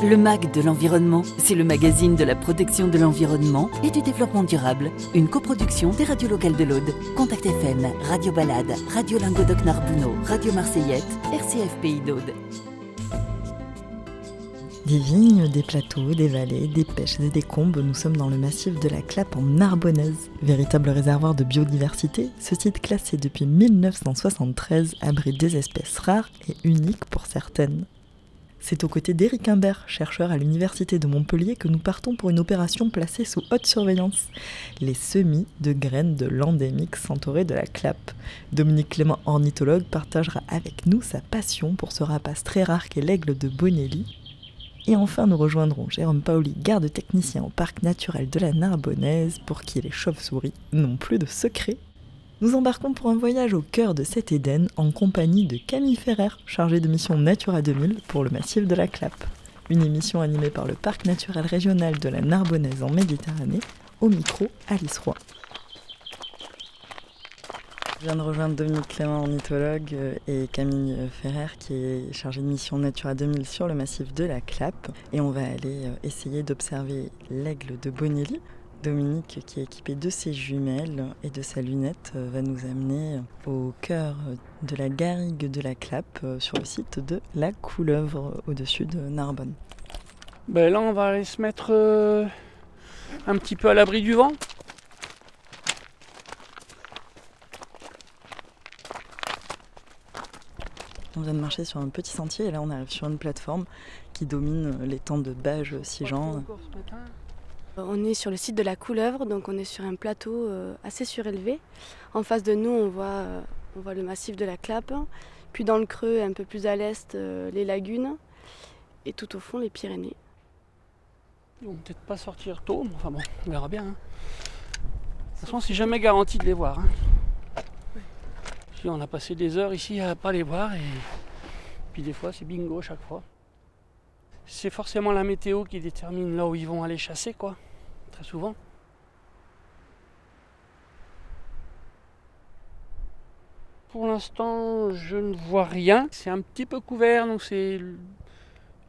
Le MAG de l'environnement, c'est le magazine de la protection de l'environnement et du développement durable. Une coproduction des radios locales de l'Aude. Contact FM, Radio Balade, Radio Lingodoc Narbouno, Radio Marseillette, RCF Pays d'Aude. Des vignes, des plateaux, des vallées, des pêches et des combes, nous sommes dans le massif de la Clappe en Narbonnaise. Véritable réservoir de biodiversité, ce site classé depuis 1973 abrite des espèces rares et uniques pour certaines. C'est aux côtés d'Éric Imbert, chercheur à l'Université de Montpellier, que nous partons pour une opération placée sous haute surveillance. Les semis de graines de l'endémique centauré de la Clappe. Dominique Clément, ornithologue, partagera avec nous sa passion pour ce rapace très rare qu'est l'aigle de Bonelli. Et enfin, nous rejoindrons Jérôme Paoli, garde technicien au parc naturel de la Narbonnaise, pour qui les chauves-souris n'ont plus de secret nous embarquons pour un voyage au cœur de cet Éden en compagnie de Camille Ferrer, chargée de mission Natura 2000 pour le massif de la Clappe. Une émission animée par le Parc naturel régional de la Narbonnaise en Méditerranée, au micro Alice Roy. Je viens de rejoindre Dominique Clément, ornithologue, euh, et Camille Ferrer, qui est chargée de mission Natura 2000 sur le massif de la Clappe. Et on va aller euh, essayer d'observer l'aigle de Bonelli, Dominique, qui est équipé de ses jumelles et de sa lunette, euh, va nous amener au cœur de la garrigue de la Clappe, euh, sur le site de la Couleuvre, au-dessus de Narbonne. Ben là, on va aller se mettre euh, un petit peu à l'abri du vent. On vient de marcher sur un petit sentier et là on arrive sur une plateforme qui domine l'étang de Bages, Sijan. On est sur le site de la Couleuvre, donc on est sur un plateau euh, assez surélevé. En face de nous, on voit, euh, on voit le massif de la Clappe, puis dans le creux, un peu plus à l'est, euh, les lagunes, et tout au fond, les Pyrénées. Ils vont peut-être pas sortir tôt, mais enfin bon, on verra bien. hein. De toute façon, c'est jamais garanti de les voir. hein. On a passé des heures ici à pas les voir, et puis des fois, c'est bingo chaque fois. C'est forcément la météo qui détermine là où ils vont aller chasser, quoi. Souvent. Pour l'instant, je ne vois rien. C'est un petit peu couvert, donc c'est.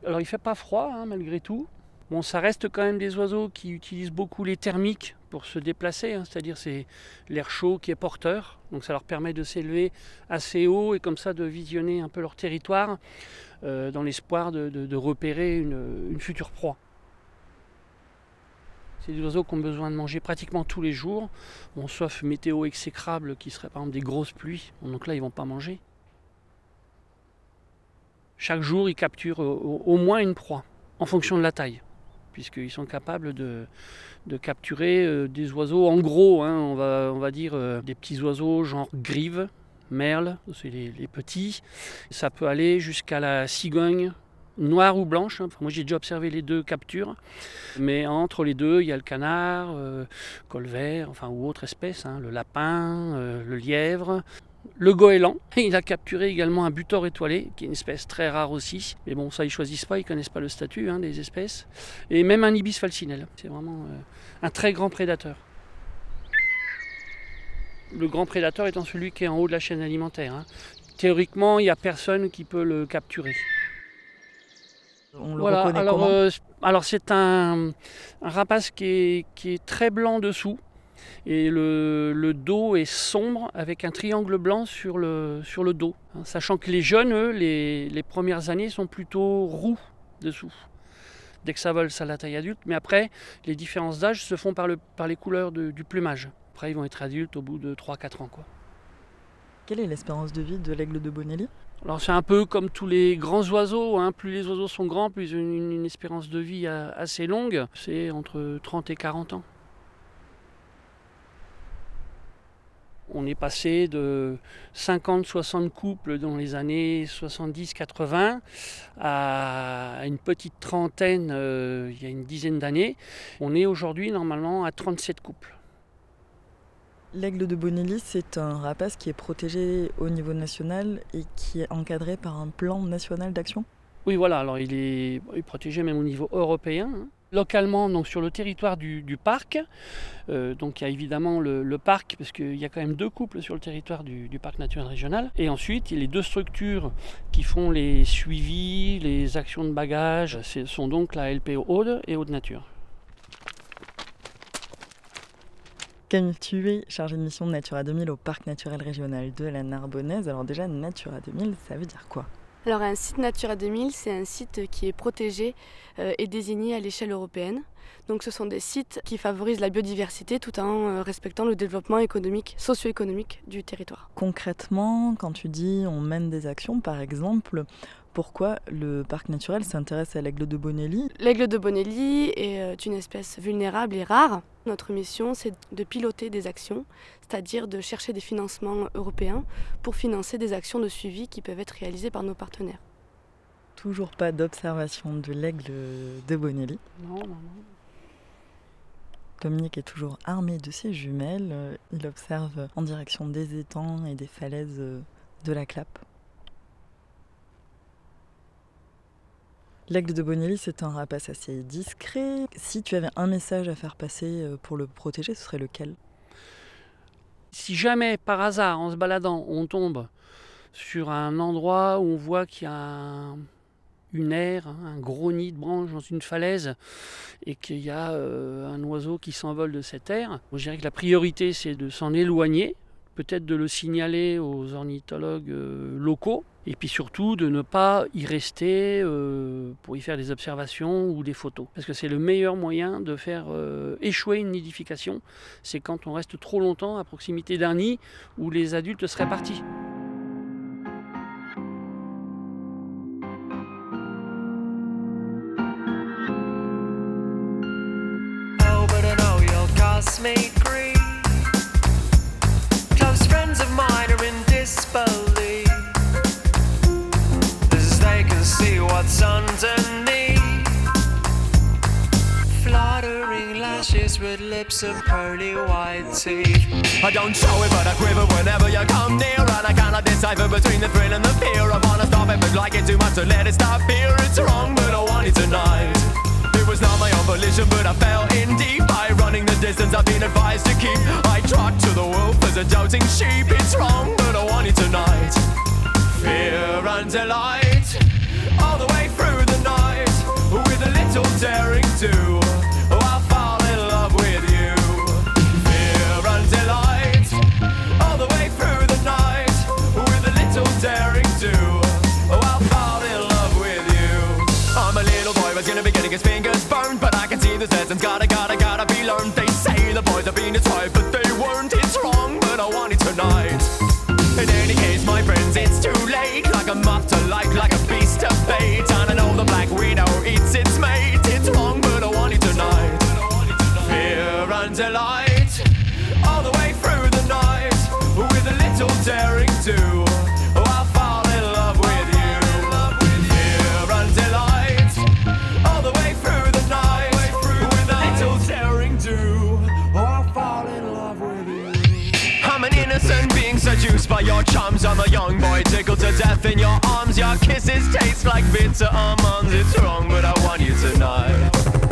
Alors, il fait pas froid, hein, malgré tout. Bon, ça reste quand même des oiseaux qui utilisent beaucoup les thermiques pour se déplacer, hein, c'est-à-dire c'est l'air chaud qui est porteur, donc ça leur permet de s'élever assez haut et comme ça de visionner un peu leur territoire euh, dans l'espoir de, repérer une future proie. C'est des oiseaux qui ont besoin de manger pratiquement tous les jours, bon, sauf météo exécrable qui serait par exemple des grosses pluies, donc là ils vont pas manger. Chaque jour ils capturent au- moins une proie, en fonction de la taille puisqu'ils sont capables de, capturer euh, des oiseaux en gros, hein, on, va, dire euh, des petits oiseaux genre grive, merle, c'est les petits. Ça peut aller jusqu'à la cigogne noire ou blanche. hein. Moi j'ai déjà observé les deux captures, mais entre les deux il y a le canard, euh, colvert, enfin ou autre espèce, hein, le lapin, euh, le lièvre. Le goéland, il a capturé également un butor étoilé, qui est une espèce très rare aussi. Mais bon, ça, ils choisissent pas, ils connaissent pas le statut hein, des espèces. Et même un ibis falcinelle. C'est vraiment euh, un très grand prédateur. Le grand prédateur étant celui qui est en haut de la chaîne alimentaire. Théoriquement, il n'y a personne qui peut le capturer. On le Voilà, reconnaît alors, comment euh, alors c'est un, un rapace qui est, qui est très blanc dessous et le, le dos est sombre avec un triangle blanc sur le, sur le dos. hein. sachant que les jeunes, eux, les, les premières années sont plutôt roux dessous. Dès que ça vole, ça a la taille adulte, mais après, les différences d'âge se font par, le, par les couleurs de- du plumage. Après, ils vont être adultes au bout de 3-4 ans. Quoi. Quelle est l'espérance de vie de l'aigle de Bonelli? Alors c'est un peu comme tous les grands oiseaux, hein. plus les oiseaux sont grands, plus ils ont une, espérance de vie a- assez longue, c'est entre 30 et 40 ans. On est passé de 50-60 couples dans les années 70-80 à une petite trentaine euh, il y a une dizaine d'années. On est aujourd'hui normalement à 37 couples. L'aigle de Bonelli, c'est un rapace qui est protégé au niveau national et qui est encadré par un plan national d'action? Oui, voilà, alors il est, protégé même au niveau européen. hein. Localement, donc sur le territoire du, parc, euh, donc il y a évidemment le, parc, parce qu'il y a quand même deux couples sur le territoire du, parc naturel régional. Et ensuite, il y a les deux structures qui font les suivis, les actions de bagage. Ce sont donc la LPO Aude et Aude Nature. Camille Tué, chargée de mission de Natura 2000 au parc naturel régional de la Narbonnaise. Alors déjà, Natura 2000, ça veut dire quoi? Alors un site Natura 2000, c'est un site qui est protégé euh, et désigné à l'échelle européenne. Donc ce sont des sites qui favorisent la biodiversité tout en euh, respectant le développement économique, socio-économique du territoire. Concrètement, quand tu dis on mène des actions, par exemple, pourquoi le parc naturel s'intéresse à l'aigle de Bonelli L'aigle de Bonelli est euh, une espèce vulnérable et rare. Notre mission, c'est de piloter des actions, c'est-à-dire de chercher des financements européens pour financer des actions de suivi qui peuvent être réalisées par nos partenaires. Toujours pas d'observation de l'aigle de Bonelli Non, non, non. Dominique est toujours armé de ses jumelles. Il observe en direction des étangs et des falaises de la Clappe. L'aigle de Bonelli, c'est un rapace assez discret. Si tu avais un message à faire passer euh, pour le protéger, ce serait lequel? Si jamais, par hasard, en se baladant, on tombe sur un endroit où on voit qu'il y a une aire, un gros nid de branches dans une falaise, et qu'il y a euh, un oiseau qui s'envole de cette aire, je dirais que la priorité, c'est de s'en éloigner, peut-être de le signaler aux ornithologues euh, locaux, et puis surtout de ne pas y rester euh, pour y faire des observations ou des photos. Parce que c'est le meilleur moyen de faire euh, échouer une nidification, c'est quand on reste trop longtemps à proximité d'un nid où les adultes seraient partis. what's Lashes with lips of pearly white teeth. I don't show it, but I quiver whenever you come near. And I cannot decipher between the thrill and the fear. I wanna stop it, but like it too much to let it stop here. It's wrong, but I want it tonight. It was not my own volition, but I fell in deep by running the distance I've been advised to keep. I trot to the wolf as a doubting sheep. It's wrong, but I want it tonight. Fear and delight all the way through the night with a little daring do. His fingers burned, but I can see the lessons gotta, gotta, gotta be learned. They say the boys have been tried, but they weren't. It's wrong, but I want it tonight. In any case, my friends, By your charms, I'm a young boy tickled to death in your arms. Your kisses taste like bitter almonds. It's wrong, but I want you tonight.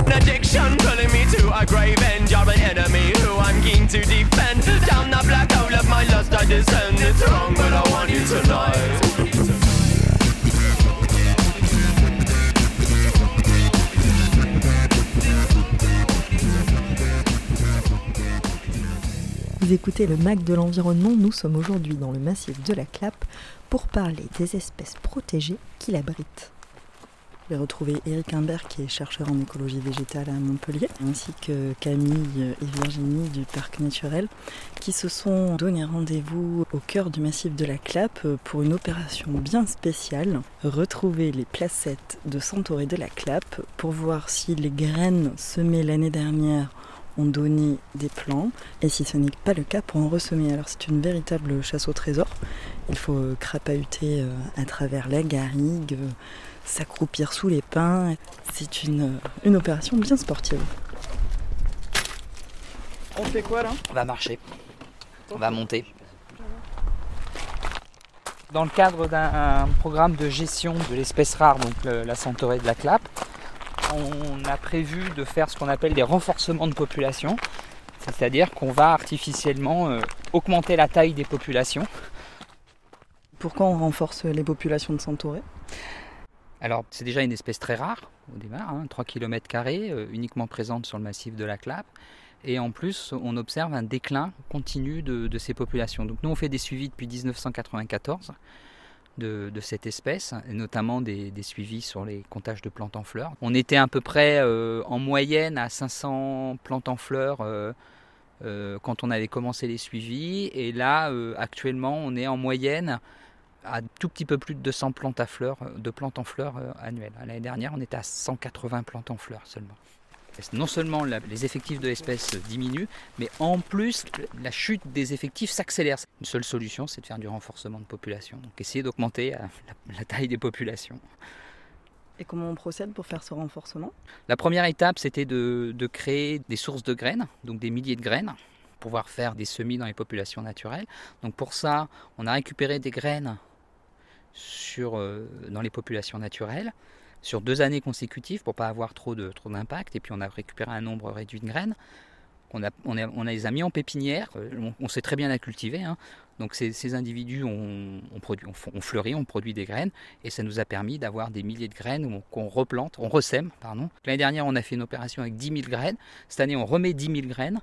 An addiction pulling me to a grave end. You're an enemy who I'm keen to defend. Down the black hole of my lust, I descend. It's wrong, but I want you tonight. Vous écoutez le MAC de l'environnement, nous sommes aujourd'hui dans le massif de la Clappe pour parler des espèces protégées qui l'abritent. J'ai retrouvé Eric Imbert qui est chercheur en écologie végétale à Montpellier, ainsi que Camille et Virginie du Parc Naturel, qui se sont donné rendez-vous au cœur du massif de la Clappe pour une opération bien spéciale, retrouver les placettes de Centauré de la Clappe pour voir si les graines semées l'année dernière ont donné des plants et si ce n'est pas le cas pour en ressemer. Alors c'est une véritable chasse au trésor. Il faut euh, crapahuter euh, à travers la garrigue, euh, s'accroupir sous les pins. C'est une, une opération bien sportive. On fait quoi là? On va marcher. On va monter. Dans le cadre d'un programme de gestion de l'espèce rare, donc la centaurée de la clappe, on a prévu de faire ce qu'on appelle des renforcements de population. C'est-à-dire qu'on va artificiellement euh, augmenter la taille des populations. Pourquoi on renforce les populations de centaurées Alors, c'est déjà une espèce très rare au départ, 3 km, uniquement présente sur le massif de la Clappe. Et en plus, on observe un déclin continu de, de, ces populations. Donc, nous, on fait des suivis depuis 1994 de, cette espèce, et notamment des, suivis sur les comptages de plantes en fleurs. On était à peu près euh, en moyenne à 500 plantes en fleurs euh, euh, quand on avait commencé les suivis, et là actuellement on est en moyenne à tout petit peu plus de 200 plantes, à fleurs, de plantes en fleurs annuelles. L'année dernière on était à 180 plantes en fleurs seulement non seulement les effectifs de l'espèce diminuent, mais en plus la chute des effectifs s'accélère. Une seule solution, c'est de faire du renforcement de population, donc essayer d'augmenter euh, la, taille des populations. Et comment on procède pour faire ce renforcement? La première étape, c'était de, créer des sources de graines, donc des milliers de graines, pour pouvoir faire des semis dans les populations naturelles. Donc pour ça, on a récupéré des graines sur, euh, dans les populations naturelles sur deux années consécutives pour pas avoir trop de trop d'impact. Et puis on a récupéré un nombre réduit de graines. On a, on a, on les a mis en pépinière. Euh, on, sait très bien la cultiver. Hein. Donc ces, individus ont, produit, on, fleuri, on produit des graines et ça nous a permis d'avoir des milliers de graines qu'on replante, on ressème. pardon. L'année dernière, on a fait une opération avec 10 000 graines. Cette année, on remet 10 000 graines.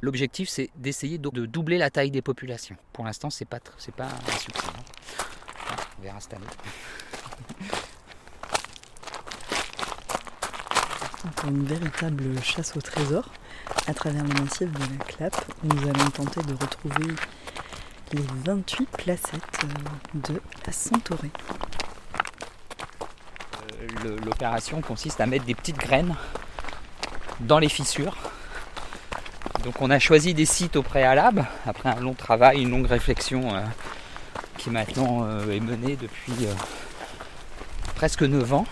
L'objectif, c'est d'essayer de, doubler la taille des populations. Pour l'instant, c'est pas, pas un succès. Hein. on verra cette année. une véritable chasse au trésor. À travers le massif de la Clappe, nous allons tenter de retrouver les 28 placettes euh, de la Centaurée. Euh, l'opération consiste à mettre des petites graines dans les fissures. Donc on a choisi des sites au préalable, après un long travail, une longue réflexion euh, qui maintenant est menée depuis presque 9 ans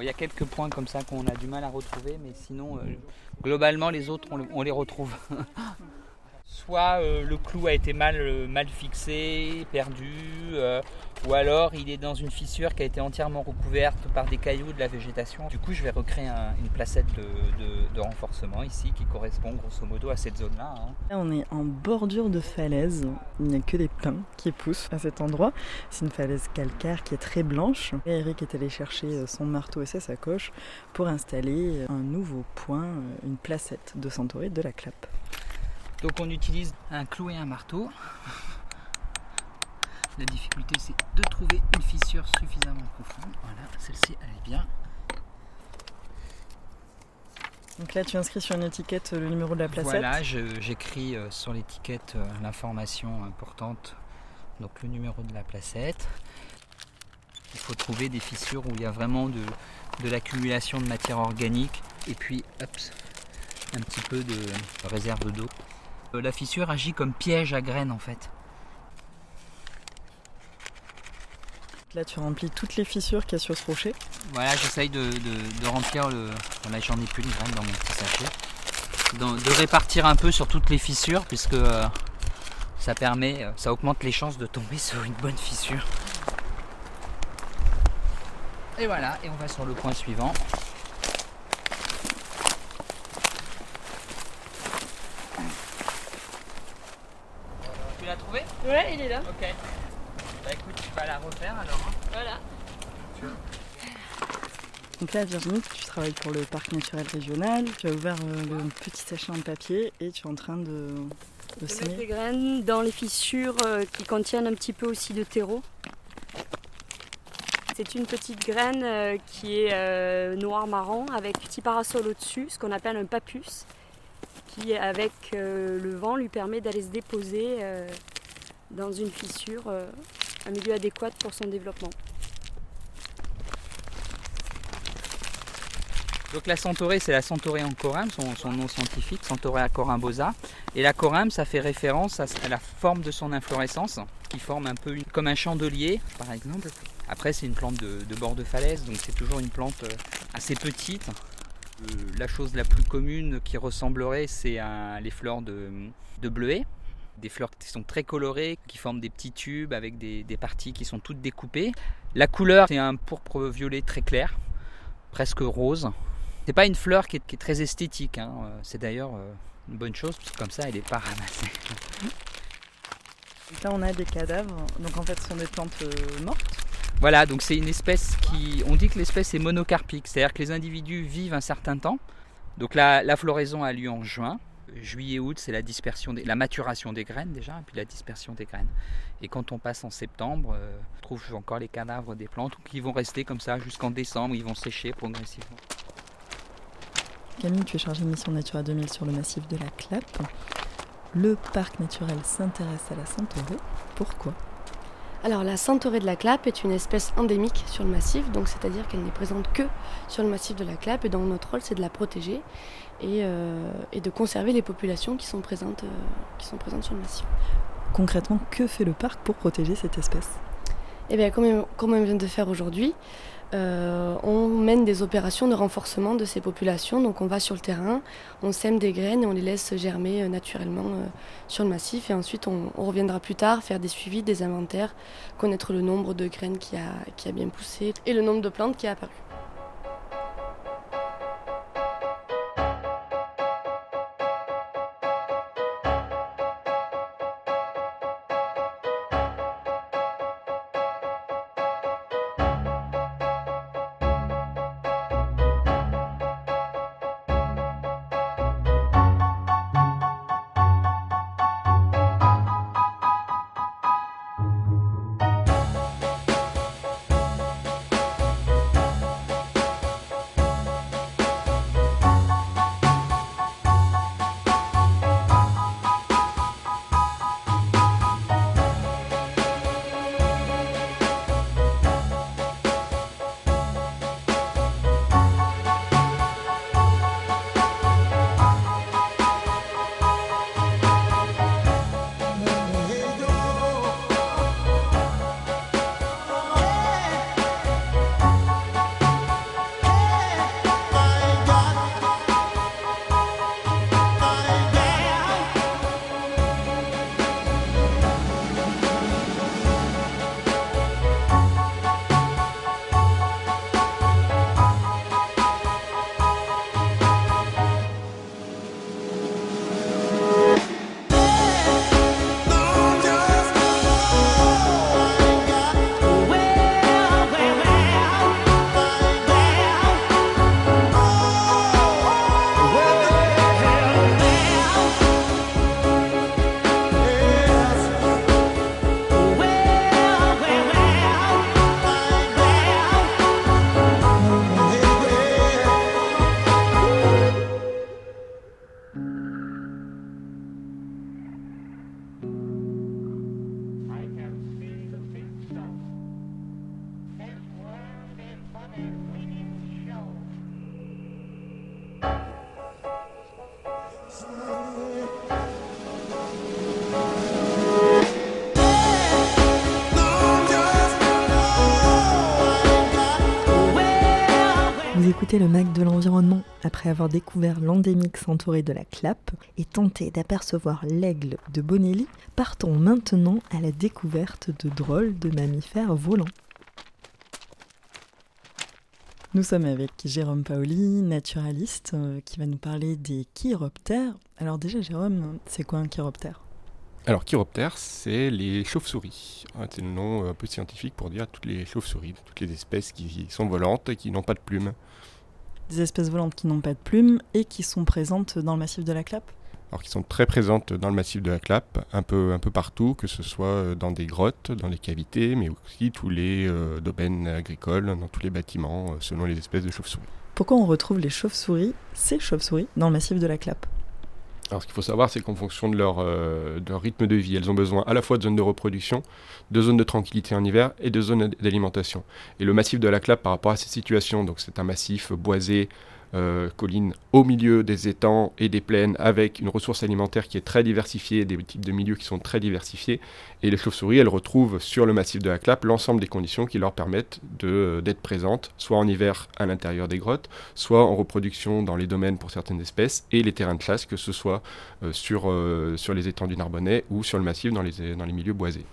il y a quelques points comme ça qu'on a du mal à retrouver, mais sinon, euh, globalement, les autres, on les retrouve. soit euh, le clou a été mal, euh, fixé, perdu, euh, ou alors il est dans une fissure qui a été entièrement recouverte par des cailloux de la végétation. Du coup, je vais recréer une placette de, renforcement ici qui correspond grosso modo à cette zone-là. Hein. Là, on est en bordure de falaise. Il n'y a que des pins qui poussent à cet endroit. C'est une falaise calcaire qui est très blanche. Eric est allé chercher son marteau et sa sacoche pour installer un nouveau point, une placette de centaurée de la clappe. Donc on utilise un clou et un marteau. La difficulté c'est de trouver une fissure suffisamment profonde. Voilà, celle-ci elle est bien. Donc là tu inscris sur une étiquette le numéro de la placette Voilà, j'écris euh, sur l'étiquette euh, l'information importante, donc le numéro de la placette. Il faut trouver des fissures où il y a vraiment de, de l'accumulation de matière organique et puis hop, un petit peu de réserve d'eau. Euh, la fissure agit comme piège à graines en fait. Là, tu remplis toutes les fissures qu'il y a sur ce rocher. Voilà, j'essaye de, remplir le. Là, j'en ai plus de graines dans mon petit sachet. De, répartir un peu sur toutes les fissures, puisque euh, ça permet, euh, ça augmente les chances de tomber sur une bonne fissure. Et voilà, et on va sur le point suivant. Ouais, il est là. Ok. Bah écoute, tu vas la refaire alors. Hein. Voilà. Donc là, Virginie, tu travailles pour le parc naturel régional. Tu as ouvert euh, le petit sachet en papier et tu es en train de, de mettre des graines dans les fissures euh, qui contiennent un petit peu aussi de terreau. C'est une petite graine euh, qui est noir-marron avec petit parasol au-dessus, ce qu'on appelle un papus, qui avec le vent lui permet d'aller se déposer dans une fissure, euh, un milieu adéquat pour son développement. Donc la centaurée, c'est la centaurée ancorum, son, son nom scientifique, Centaurée corymbosa. Et la corum, ça fait référence à, la forme de son inflorescence, qui forme un peu comme un chandelier, par exemple. Après, c'est une plante de, bord de falaise, donc c'est toujours une plante euh, assez petite. Euh, la chose la plus commune qui ressemblerait, c'est les fleurs de, de bleuet, Des fleurs qui sont très colorées, qui forment des petits tubes avec des, parties qui sont toutes découpées. La couleur, c'est un pourpre violet très clair, presque rose. C'est pas une fleur qui est, très esthétique. Hein. C'est d'ailleurs euh, une bonne chose, parce que comme ça, elle n'est pas ramassée. Là, on a des cadavres. Donc en fait, ce sont des plantes euh, mortes. Voilà, donc c'est une espèce qui. On dit que l'espèce est monocarpique, c'est-à-dire que les individus vivent un certain temps. Donc la, la floraison a lieu en juin. Juillet-août, c'est la dispersion, la maturation des graines déjà, et puis la dispersion des graines. Et quand on passe en septembre, euh, on trouve encore les cadavres des plantes qui vont rester comme ça jusqu'en décembre, ils vont sécher progressivement. Camille, tu es chargée de mission Natura 2000 sur le massif de la Clappe. Le parc naturel s'intéresse à la centaurée. Pourquoi? Alors la centaurée de la Clappe est une espèce endémique sur le massif, donc c'est-à-dire qu'elle n'est présente que sur le massif de la Clappe et donc notre rôle c'est de la protéger et, euh, de conserver les populations qui sont, présentes, euh, qui sont présentes sur le massif. Concrètement, que fait le parc pour protéger cette espèce? Eh bien comme, comme on vient de faire aujourd'hui, euh, on mène des opérations de renforcement de ces populations. Donc on va sur le terrain, on sème des graines et on les laisse germer euh, naturellement euh, sur le massif. Et ensuite on, reviendra plus tard faire des suivis, des inventaires, connaître le nombre de graines qui a, qui a bien poussé et le nombre de plantes qui a apparu. Le Mac de l'environnement après avoir découvert l'endémique centaurée de la Clappe et tenté d'apercevoir l'aigle de Bonelli, partons maintenant à la découverte de drôles de mammifères volants. Nous sommes avec Jérôme Paoli, naturaliste, euh, qui va nous parler des chiroptères. Alors déjà Jérôme, c'est quoi un chiroptère? Alors, chiroptères, c'est les chauves-souris. Ah, c'est le nom un peu scientifique pour dire toutes les chauves-souris, toutes les espèces qui sont volantes et qui n'ont pas de plumes des espèces volantes qui n'ont pas de plumes et qui sont présentes dans le massif de la Clappe alors qui sont très présentes dans le massif de la Clappe, un peu, un peu partout, que ce soit euh, dans des grottes, dans les cavités, mais aussi tous les euh, domaines agricoles, dans tous les bâtiments, euh, selon les espèces de chauves-souris. Pourquoi on retrouve les chauves-souris, ces chauves-souris, dans le massif de la Clappe alors, ce qu'il faut savoir, c'est qu'en fonction de leur, euh, de leur, rythme de vie, elles ont besoin à la fois de zones de reproduction, de zones de tranquillité en hiver et de zones d'alimentation. Et le massif de la Clappe, par rapport à ces situations, donc c'est un massif boisé, collines au milieu des étangs et des plaines avec une ressource alimentaire qui est très diversifiée, des types de milieux qui sont très diversifiés. Et les chauves-souris, elles retrouvent sur le massif de la Clappe l'ensemble des conditions qui leur permettent d'être présentes, soit en hiver à l'intérieur des grottes, soit en reproduction dans les domaines pour certaines espèces et les terrains de chasse, que ce soit sur, sur les étangs du Narbonnais ou sur le massif dans les milieux boisés.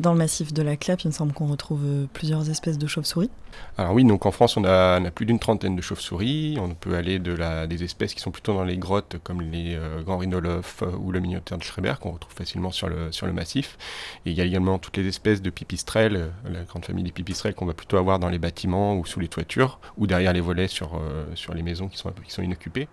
Dans le massif de la Clappe, il me semble qu'on retrouve euh, plusieurs espèces de chauves-souris. Alors oui, donc en France, on a, plus d'une trentaine de chauves-souris. On peut aller de la, des espèces qui sont plutôt dans les grottes, comme les euh, grands rhinolophes euh, ou le minioptère de Schreiber, qu'on retrouve facilement sur le, sur le massif. Et il y a également toutes les espèces de pipistrelles, la grande famille des pipistrelles qu'on va plutôt avoir dans les bâtiments ou sous les toitures, ou derrière les volets sur, sur les maisons qui sont, qui sont inoccupées.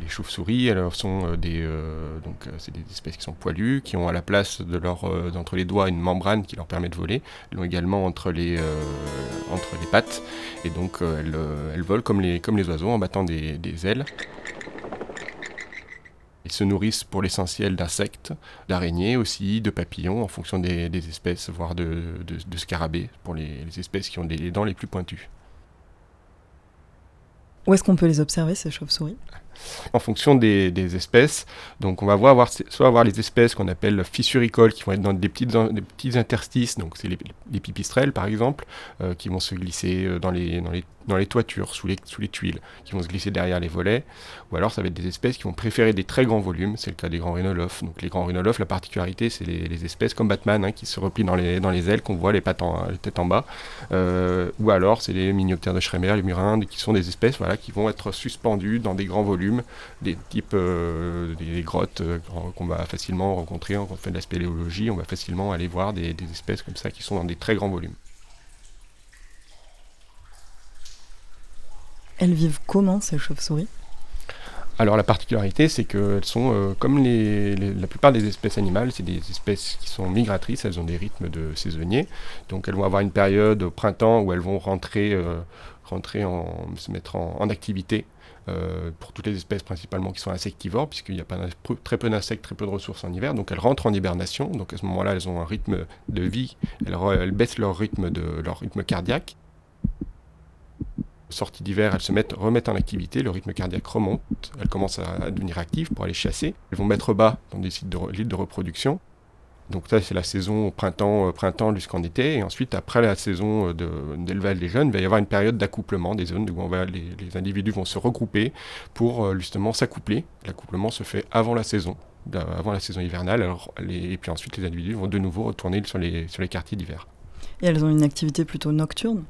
Les chauves-souris, alors, sont euh, des, euh, donc, euh, c'est des espèces qui sont poilues, qui ont à la place de leur, les doigts une membrane qui leur permet de voler. Elles l'ont également entre les, les pattes, et donc elles, elles, volent comme les, les oiseaux en battant des, ailes. Ils se nourrissent pour l'essentiel d'insectes, d'araignées aussi, de papillons en fonction des, espèces, voire de, scarabées pour les, les, espèces qui ont des dents les plus pointues. Où est-ce qu'on peut les observer, ces chauves-souris? En fonction des, espèces. Donc on va voir, soit avoir les espèces qu'on appelle fissuricoles, qui vont être dans des, petites, des petits interstices, donc c'est les, pipistrelles par exemple, euh, qui vont se glisser euh, dans les, dans les dans les toitures, sous les, sous les tuiles, qui vont se glisser derrière les volets. Ou alors ça va être des espèces qui vont préférer des très grands volumes, c'est le cas des grands rhinolophes. Donc les grands rhinolophes, la particularité, c'est les, espèces comme Batman hein, qui se replient dans les, dans les ailes, qu'on voit les, pattes en, les têtes en bas. Euh, ou alors c'est les minioptères de Schremer, les murindes, qui sont des espèces voilà, qui vont être suspendues dans des grands volumes, des types euh, des grottes euh, qu'on va facilement rencontrer quand on fait de la spéléologie. On va facilement aller voir des, des espèces comme ça qui sont dans des très grands volumes. Elles vivent comment ces chauves-souris? Alors la particularité, c'est qu'elles sont, euh, comme les, la plupart des espèces animales, c'est des espèces qui sont migratrices, elles ont des rythmes de saisonniers. Donc elles vont avoir une période au printemps où elles vont rentrer, euh, rentrer en, se mettre en, activité. Euh, pour toutes les espèces principalement qui sont insectivores, puisqu'il n'y a pas très peu d'insectes, très peu de ressources en hiver, donc elles rentrent en hibernation, donc à ce moment-là elles ont un rythme de vie, elles, baissent leur rythme, de, leur rythme cardiaque, sortie d'hiver, elles se mettent, remettent en activité, le rythme cardiaque remonte, elles commencent à, devenir actives pour aller chasser. Elles vont mettre bas dans des sites de, de reproduction. Donc ça, c'est la saison au printemps, euh, printemps jusqu'en été. Et ensuite, après la saison euh, d'élevage des jeunes, il va y avoir une période d'accouplement des zones où on va, les, individus vont se regrouper pour euh, justement s'accoupler. L'accouplement se fait avant la saison, avant la saison hivernale. Alors, et puis ensuite, les individus vont de nouveau retourner sur les, sur les quartiers d'hiver. Et elles ont une activité plutôt nocturne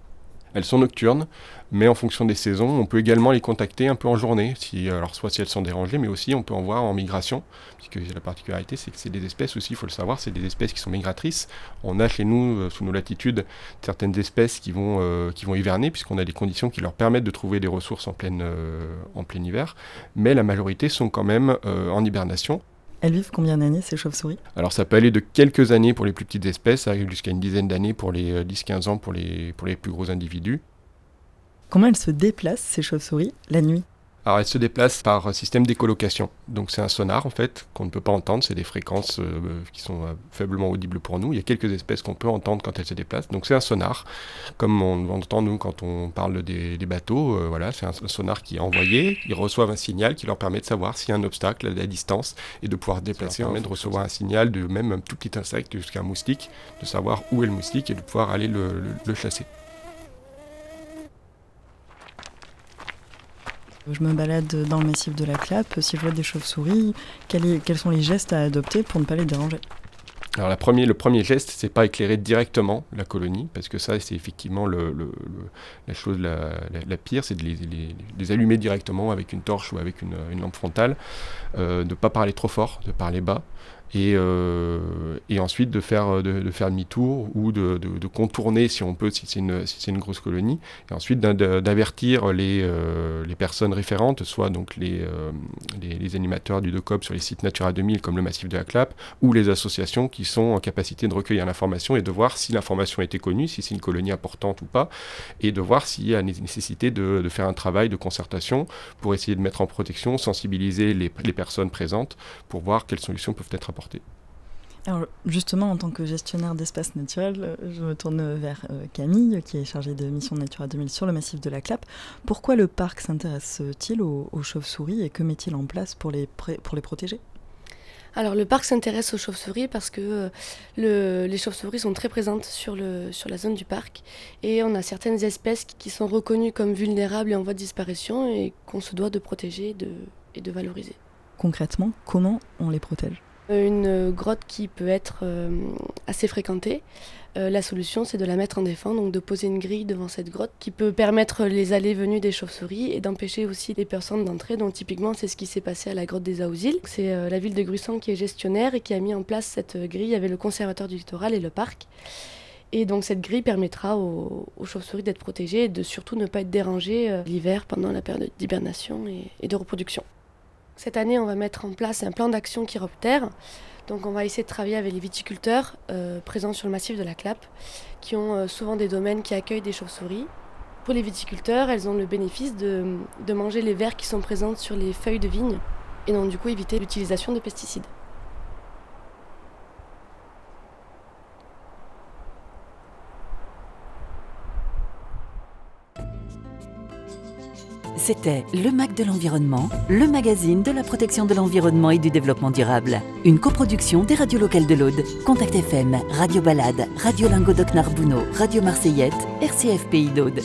elles sont nocturnes, mais en fonction des saisons, on peut également les contacter un peu en journée, si, alors soit si elles sont dérangées, mais aussi on peut en voir en migration, puisque la particularité c'est que c'est des espèces aussi, il faut le savoir, c'est des espèces qui sont migratrices. On a chez nous, euh, sous nos latitudes, certaines espèces qui vont, euh, qui vont hiverner, puisqu'on a des conditions qui leur permettent de trouver des ressources en, euh, en plein hiver, mais la majorité sont quand même en hibernation. Elles vivent combien d'années ces chauves-souris? Alors ça peut aller de quelques années pour les plus petites espèces, ça arrive jusqu'à une dizaine d'années pour les 10-15 euh, ans pour les, pour les plus gros individus. Comment elles se déplacent ces chauves-souris la nuit? Alors elle se déplace par système d'écolocation. Donc c'est un sonar en fait qu'on ne peut pas entendre, c'est des fréquences euh, qui sont euh, faiblement audibles pour nous. Il y a quelques espèces qu'on peut entendre quand elles se déplacent. Donc c'est un sonar, comme on, entend nous quand on parle des, bateaux. Euh, voilà, c'est un, sonar qui est envoyé, ils reçoivent un signal qui leur permet de savoir s'il y a un obstacle à la distance et de pouvoir déplacer, permet de recevoir un signal de même un tout petit insecte jusqu'à un moustique, de savoir où est le moustique et de pouvoir aller le chasser. Je me balade dans le massif de la Clappe, si je vois des chauves-souris, quels, sont les gestes à adopter pour ne pas les déranger? Alors le premier geste, c'est pas éclairer directement la colonie, parce que ça, c'est effectivement la chose la, pire, c'est de les, allumer directement avec une torche ou avec une, lampe frontale, euh, de ne pas parler trop fort, de parler bas, et, euh, et, ensuite de faire, de, faire demi-tour ou de, de, contourner si on peut, si c'est une, si une, grosse colonie, et ensuite d'avertir les, euh, les, personnes référentes, soit donc les, euh, les, animateurs du DOCOP sur les sites Natura 2000 comme le Massif de la Clappe, ou les associations qui sont en capacité de recueillir l'information et de voir si l'information été connue, si c'est une colonie importante ou pas, et de voir s'il y a nécessité de, faire un travail de concertation pour essayer de mettre en protection, sensibiliser les, les personnes présentes pour voir quelles solutions peuvent être apportées. Alors justement, en tant que gestionnaire d'espaces naturels, je me tourne vers Camille, qui est chargée de mission Natura 2000 sur le massif de la Clappe. Pourquoi le parc s'intéresse-t-il aux, aux chauves-souris et que met-il en place pour les, pour les protéger? Alors le parc s'intéresse aux chauves-souris parce que euh, les chauves-souris sont très présentes sur, le, sur la zone du parc et on a certaines espèces qui sont reconnues comme vulnérables et en voie de disparition et qu'on se doit de protéger et de valoriser. Concrètement, comment on les protège? euh, Une grotte qui peut être euh, assez fréquentée, euh, la solution, c'est de la mettre en défense, donc de poser une grille devant cette grotte qui peut permettre les allées-venues des chauves-souris et d'empêcher aussi les personnes d'entrer. Donc typiquement, c'est ce qui s'est passé à la grotte des Aousil. C'est euh, la ville de Gruissan qui est gestionnaire et qui a mis en place cette grille avec le conservateur du littoral et le parc. Et donc cette grille permettra aux, chauves-souris d'être protégées et de surtout ne pas être dérangées euh, l'hiver pendant la période d'hibernation et, de reproduction. Cette année, on va mettre en place un plan d'action chiroptère donc on va essayer de travailler avec les viticulteurs euh, présents sur le massif de la Clappe, qui ont euh, souvent des domaines qui accueillent des chauves-souris. Pour les viticulteurs, elles ont le bénéfice de, de manger les vers qui sont présentes sur les feuilles de vigne et donc du coup éviter l'utilisation de pesticides. C'était Le Mac de l'Environnement, le magazine de la protection de l'environnement et du développement durable. Une coproduction des radios locales de l'Aude, Contact FM, Radio Balade, Radio Lingodoc Narbouno, Radio Marseillette, RCF Pays d'Aude.